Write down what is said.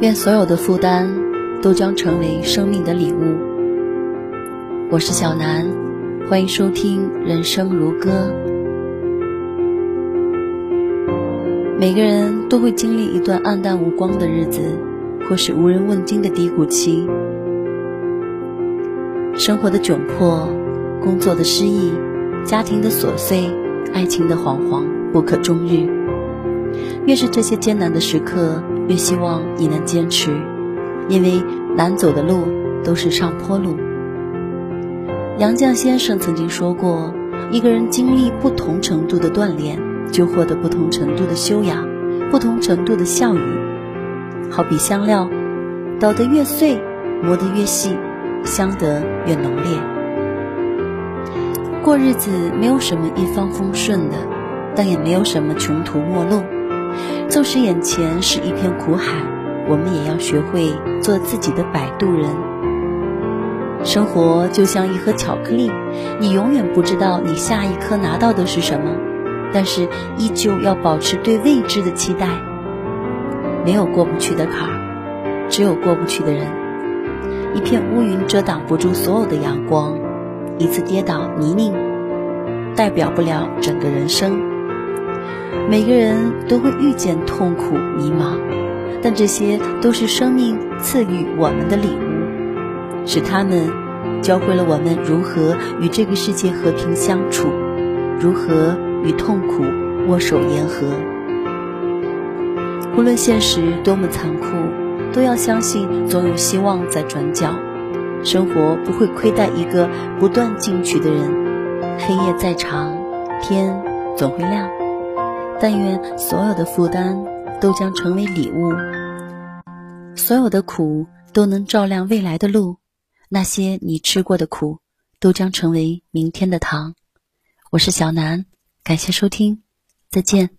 愿所有的负担都将成为生命的礼物。我是小南，欢迎收听《人生如歌》。每个人都会经历一段暗淡无光的日子，或是无人问津的低谷期。生活的窘迫，工作的失意，家庭的琐碎，爱情的惶惶不可终日。越是这些艰难的时刻。越希望你能坚持，因为难走的路都是上坡路。杨绛先生曾经说过：“一个人经历不同程度的锻炼，就获得不同程度的修养，不同程度的效益。好比香料，捣得越碎，磨得越细，香得越浓烈。过日子没有什么一帆风顺的，但也没有什么穷途末路。”纵使眼前是一片苦海，我们也要学会做自己的摆渡人。生活就像一盒巧克力，你永远不知道你下一颗拿到的是什么，但是依旧要保持对未知的期待。没有过不去的坎儿，只有过不去的人。一片乌云遮挡不住所有的阳光，一次跌倒泥泞，代表不了整个人生。每个人都会遇见痛苦、迷茫，但这些都是生命赐予我们的礼物，是他们教会了我们如何与这个世界和平相处，如何与痛苦握手言和。无论现实多么残酷，都要相信总有希望在转角。生活不会亏待一个不断进取的人。黑夜再长，天总会亮。但愿所有的负担都将成为礼物，所有的苦都能照亮未来的路，那些你吃过的苦都将成为明天的糖。我是小南，感谢收听，再见。